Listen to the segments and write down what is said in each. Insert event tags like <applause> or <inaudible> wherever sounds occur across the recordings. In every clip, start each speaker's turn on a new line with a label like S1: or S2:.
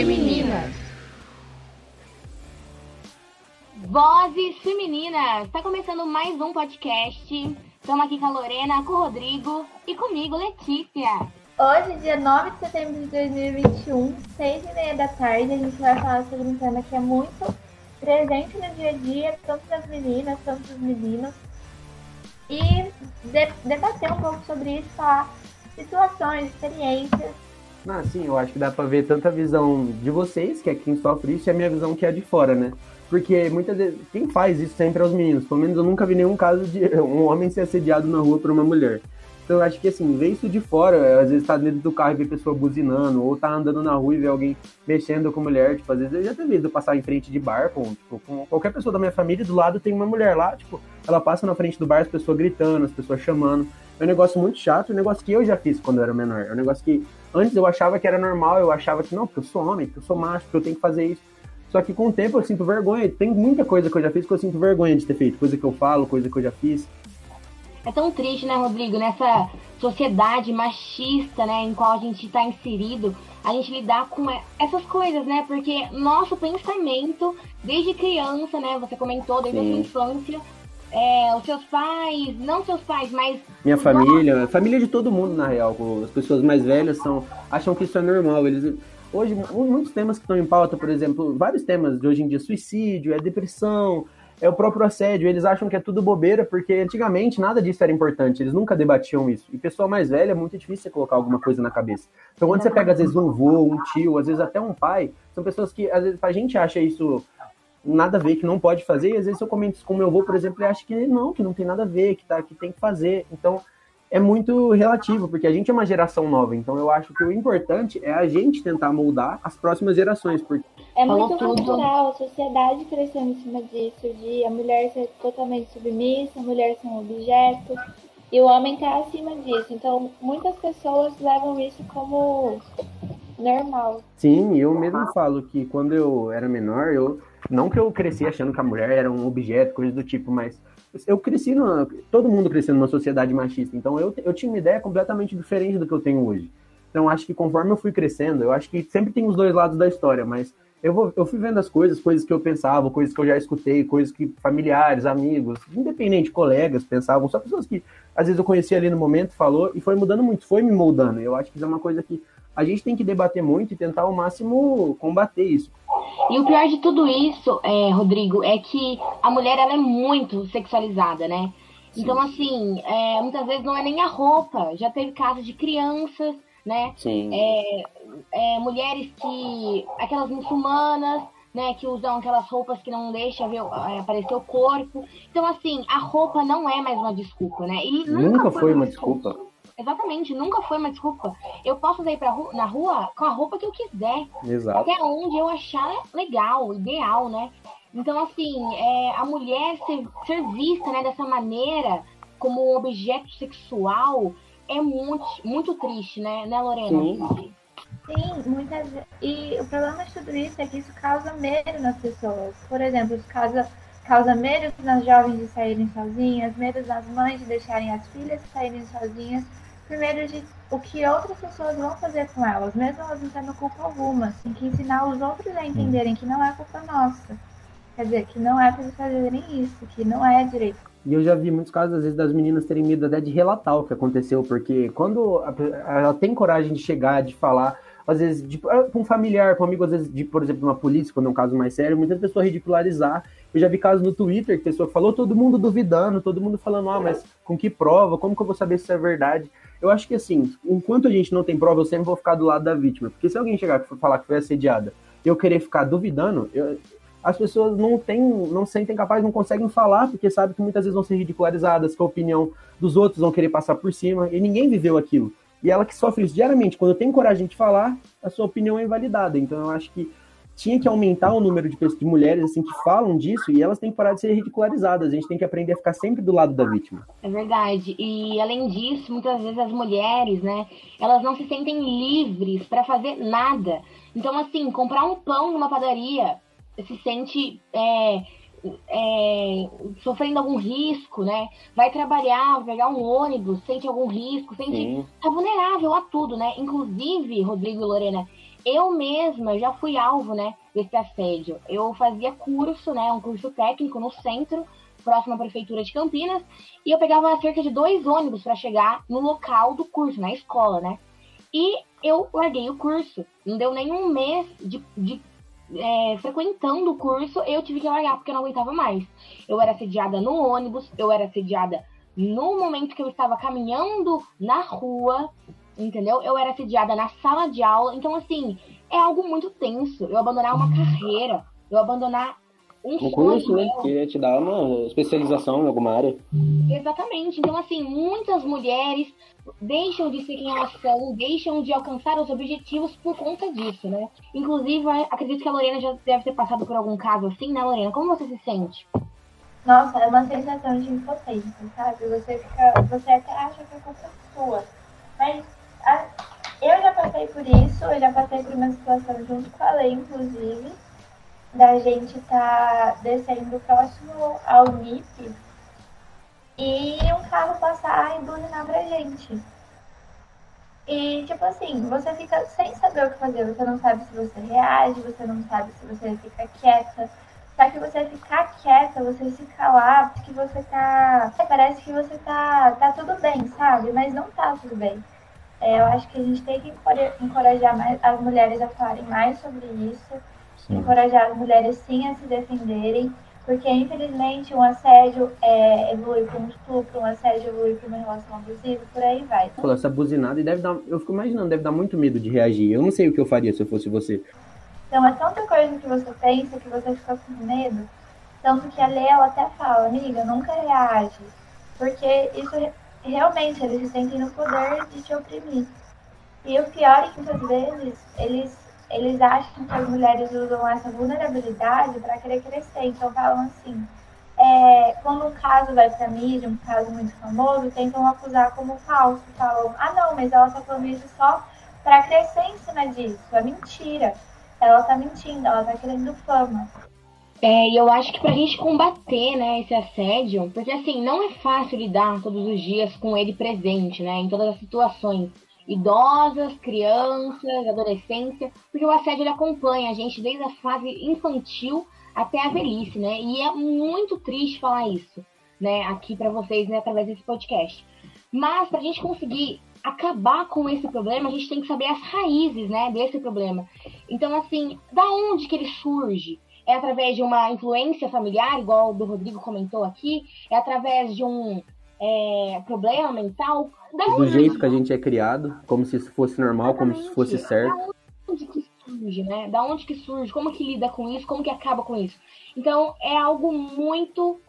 S1: femininas.
S2: Vozes femininas. Está começando mais um podcast. Estamos aqui com a Lorena, com o Rodrigo e comigo, Letícia.
S3: Hoje, dia 9 de setembro de 2021, 6 e meia da tarde, a gente vai falar sobre um tema que é muito presente no dia a dia, tanto das meninas quanto dos meninos. E de debater um pouco sobre isso, falar situações, experiências.
S4: Ah, sim, eu acho que dá pra ver tanta a visão de vocês, que é quem sofre isso, e a minha visão que é de fora, né? Porque muitas vezes, quem faz isso sempre é os meninos. Pelo menos eu nunca vi nenhum caso de <laughs> um homem ser assediado na rua por uma mulher. Então eu acho que assim, ver isso de fora, às vezes tá dentro do carro e ver pessoa buzinando, ou tá andando na rua e ver alguém mexendo com mulher, tipo, às vezes eu já tenho visto passar em frente de bar, com, tipo, com qualquer pessoa da minha família, do lado tem uma mulher lá, tipo, ela passa na frente do bar, as pessoas gritando, as pessoas chamando. É um negócio muito chato, um negócio que eu já fiz quando eu era menor. É um negócio que antes eu achava que era normal, eu achava que não, porque eu sou homem, porque eu sou macho, porque eu tenho que fazer isso. Só que com o tempo eu sinto vergonha. Tem muita coisa que eu já fiz que eu sinto vergonha de ter feito. Coisa que eu falo, coisa que eu já fiz.
S2: É tão triste, né, Rodrigo? Nessa sociedade machista, né, em qual a gente está inserido, a gente lidar com essas coisas, né? Porque nosso pensamento, desde criança, né? Você comentou, desde Sim. a sua infância, é, os seus pais, não seus pais, mas.
S4: Minha família, família de todo mundo, na real. As pessoas mais velhas são, acham que isso é normal. Eles, hoje, muitos temas que estão em pauta, por exemplo, vários temas de hoje em dia, suicídio, é depressão, é o próprio assédio. Eles acham que é tudo bobeira, porque antigamente nada disso era importante, eles nunca debatiam isso. E pessoa mais velha é muito difícil você colocar alguma coisa na cabeça. Então, quando você pega, às vezes, um vô, um tio, às vezes até um pai, são pessoas que, às vezes, a gente acha isso nada a ver, que não pode fazer, e às vezes eu comento isso com meu avô, por exemplo, ele acha que não, que não tem nada a ver, que, tá, que tem que fazer. Então, é muito relativo, porque a gente é uma geração nova, então eu acho que o importante é a gente tentar moldar as próximas gerações. Porque...
S3: É muito natural, a sociedade cresceu em cima disso, de a mulher ser totalmente submissa, a mulher ser um objeto, e o homem está acima disso. Então, muitas pessoas levam isso como normal.
S4: Sim, eu mesmo falo que quando eu era menor, eu não que eu cresci achando que a mulher era um objeto, coisa do tipo, mas eu cresci numa, todo mundo crescendo numa sociedade machista, então eu, eu tinha uma ideia completamente diferente do que eu tenho hoje. Então acho que conforme eu fui crescendo, eu acho que sempre tem os dois lados da história, mas eu, vou, eu fui vendo as coisas, coisas que eu pensava, coisas que eu já escutei, coisas que familiares, amigos, independente, colegas pensavam, só pessoas que às vezes eu conhecia ali no momento, falou, e foi mudando muito, foi me moldando. Eu acho que isso é uma coisa que a gente tem que debater muito e tentar ao máximo combater isso.
S2: E o pior de tudo isso, é, Rodrigo, é que a mulher ela é muito sexualizada, né? Sim. Então, assim, é, muitas vezes não é nem a roupa. Já teve casos de crianças, né?
S4: Sim.
S2: É, é, mulheres que. aquelas muçulmanas, né? Que usam aquelas roupas que não deixam ver, é, aparecer o corpo. Então, assim, a roupa não é mais uma desculpa, né?
S4: E nunca, nunca foi, uma desculpa. desculpa.
S2: Exatamente, nunca foi uma desculpa. Eu posso sair pra rua, na rua com a roupa que eu quiser.
S4: Exato.
S2: Até onde eu achar legal, ideal, né? Então, assim, é, a mulher ser, ser vista né, dessa maneira, como um objeto sexual, é muito, muito triste, né, né Lorena?
S3: Sim. Sim, muitas vezes. E o problema de tudo isso é que isso causa medo nas pessoas. Por exemplo, isso causa, causa medo nas jovens de saírem sozinhas, medo nas mães de deixarem as filhas saírem sozinhas primeiro de o que outras pessoas vão fazer com elas, mesmo elas não tendo culpa alguma. Tem que ensinar os outros a entenderem que não é culpa nossa. Quer dizer, que não é para eles fazerem isso, que não é direito.
S4: E eu já vi muitos casos, às vezes, das meninas terem medo até de relatar o que aconteceu, porque quando ela tem coragem de chegar, de falar, às vezes, de, para um familiar, para um amigo, às vezes, de, por exemplo, uma polícia, quando é um caso mais sério, muitas pessoas ridicularizar. Eu já vi casos no Twitter que pessoa falou, todo mundo duvidando, todo mundo falando, ah, mas com que prova? Como que eu vou saber se isso é verdade? Eu acho que assim, enquanto a gente não tem prova, eu sempre vou ficar do lado da vítima. Porque se alguém chegar e falar que foi assediada eu querer ficar duvidando, eu, as pessoas não têm, não sentem capazes, não conseguem falar, porque sabem que muitas vezes vão ser ridicularizadas, que a opinião dos outros vão querer passar por cima, e ninguém viveu aquilo. E ela que sofre isso diariamente, quando tem coragem de falar, a sua opinião é invalidada. Então eu acho que tinha que aumentar o número de, pessoas, de mulheres assim que falam disso e elas têm que parar de ser ridicularizadas. A gente tem que aprender a ficar sempre do lado da vítima.
S2: É verdade. E além disso, muitas vezes as mulheres, né, elas não se sentem livres para fazer nada. Então, assim, comprar um pão numa padaria se sente é, é, sofrendo algum risco, né? Vai trabalhar, pegar um ônibus, sente algum risco, sente tá vulnerável a tudo, né? Inclusive, Rodrigo e Lorena, eu mesma já fui alvo, né, desse assédio. Eu fazia curso, né, um curso técnico no centro, próximo à prefeitura de Campinas, e eu pegava cerca de dois ônibus para chegar no local do curso, na escola, né? E eu larguei o curso. Não deu nem um mês de, de é, frequentando o curso, eu tive que largar porque eu não aguentava mais. Eu era assediada no ônibus, eu era assediada no momento que eu estava caminhando na rua, entendeu? Eu era assediada na sala de aula. Então, assim, é algo muito tenso. Eu abandonar uma carreira, eu abandonar um,
S4: um curso, né? Que ia te dar uma especialização em alguma área.
S2: Exatamente. Então, assim, muitas mulheres deixam de ser quem elas são, deixam de alcançar os objetivos por conta disso, né? Inclusive, acredito que a Lorena já deve ter passado por algum caso assim, né, Lorena? Como você se sente?
S3: Nossa, é uma sensação de impotência, sabe? Você fica. Você até acha que é culpa sua. Mas a, eu já passei por isso, eu já passei por uma situação junto com a lei, inclusive, da gente estar tá descendo próximo ao NIP e um carro passar e buzinar pra gente. E, tipo assim, você fica sem saber o que fazer. Você não sabe se você reage, você não sabe se você fica quieta. Só que você ficar quieta, você se calar, porque você tá. Parece que você tá, tá tudo bem, sabe? Mas não tá tudo bem. É, eu acho que a gente tem que encorajar mais as mulheres a falarem mais sobre isso, sim. encorajar as mulheres sim a se defenderem porque, infelizmente, um assédio é, evolui para um estupro, um assédio evolui para uma relação abusiva, por aí vai.
S4: Falou essa buzinada e deve dar. Eu fico imaginando, deve dar muito medo de reagir. Eu não sei o que eu faria se eu fosse você.
S3: Então, é tanta coisa que você pensa que você fica com medo. Tanto que a lei ela até fala, amiga, nunca reage. Porque isso realmente eles se sentem no poder de te oprimir. E o pior é que muitas vezes eles eles acham que as mulheres usam essa vulnerabilidade para querer crescer. Então falam assim, é, quando um caso vai para mídia, um caso muito famoso, tentam acusar como falso. Falam, ah não, mas ela falando isso só para crescer em cima disso. É mentira. Ela está mentindo, ela está querendo fama.
S2: É, e eu acho que pra gente combater, né, esse assédio, porque assim, não é fácil lidar todos os dias com ele presente, né, em todas as situações idosas, crianças, adolescência, porque o assédio ele acompanha a gente desde a fase infantil até a velhice, né? E é muito triste falar isso, né, aqui para vocês, né, através desse podcast. Mas para a gente conseguir acabar com esse problema, a gente tem que saber as raízes, né, desse problema. Então, assim, da onde que ele surge? É através de uma influência familiar, igual o do Rodrigo comentou aqui? É através de um é, problema mental?
S4: Do jeito que a gente é criado, como se isso fosse normal, como se fosse certo.
S2: Da onde que surge, né? Da onde que surge, como que lida com isso, como que acaba com isso. Então, é algo muito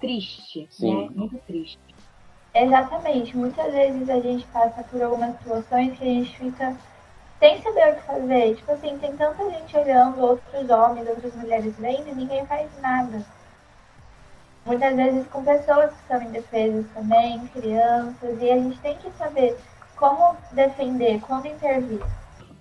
S2: triste, Sim. né? Muito triste.
S3: Exatamente. Muitas vezes a gente passa por algumas situações que a gente fica sem saber o que fazer. Tipo assim, tem tanta gente olhando, outros homens, outras mulheres vendo e ninguém faz nada muitas vezes com pessoas que são indefesas também, crianças, e a gente tem que saber como defender, como intervir.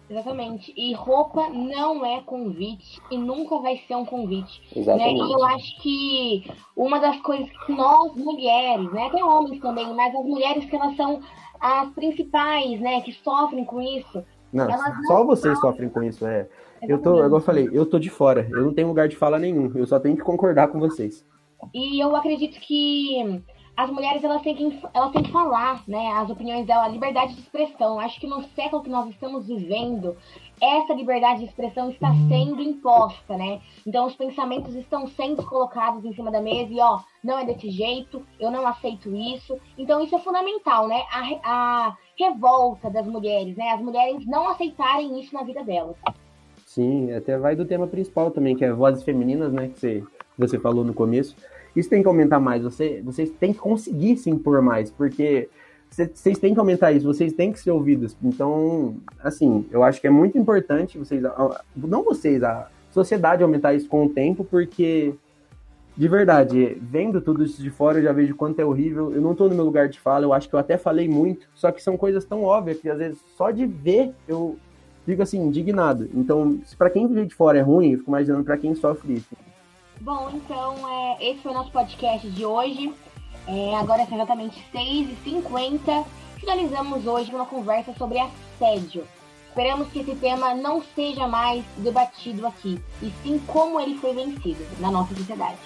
S2: Exatamente. E roupa não é convite e nunca vai ser um convite.
S4: Exatamente.
S2: Né? E eu acho que uma das coisas que nós, mulheres, né, até homens também, mas as mulheres que elas são as principais, né, que sofrem com isso.
S4: Não, só vocês sofrem com isso, é. Eu tô, igual eu falei, eu tô de fora, eu não tenho lugar de fala nenhum, eu só tenho que concordar com vocês.
S2: E eu acredito que as mulheres elas têm que, elas têm que falar, né, as opiniões dela, a liberdade de expressão. Acho que no século que nós estamos vivendo, essa liberdade de expressão está sendo imposta, né? Então os pensamentos estão sendo colocados em cima da mesa e ó, não é desse jeito, eu não aceito isso. Então isso é fundamental, né? A, a revolta das mulheres, né? As mulheres não aceitarem isso na vida delas.
S4: Sim, até vai do tema principal também, que é vozes femininas, né? Que você você falou no começo. Isso tem que aumentar mais. Você, vocês têm que conseguir se impor mais, porque vocês têm que aumentar isso, vocês têm que ser ouvidos. Então, assim, eu acho que é muito importante vocês, não vocês, a sociedade aumentar isso com o tempo, porque de verdade, vendo tudo isso de fora, eu já vejo quanto é horrível. Eu não tô no meu lugar de fala, eu acho que eu até falei muito, só que são coisas tão óbvias que às vezes só de ver eu fico assim, indignado. Então, para quem vive de fora é ruim, eu fico imaginando para quem sofre isso.
S2: Bom, então é, esse foi o nosso podcast de hoje. É, agora são exatamente 6h50. Finalizamos hoje uma conversa sobre assédio. Esperamos que esse tema não seja mais debatido aqui, e sim como ele foi vencido na nossa sociedade.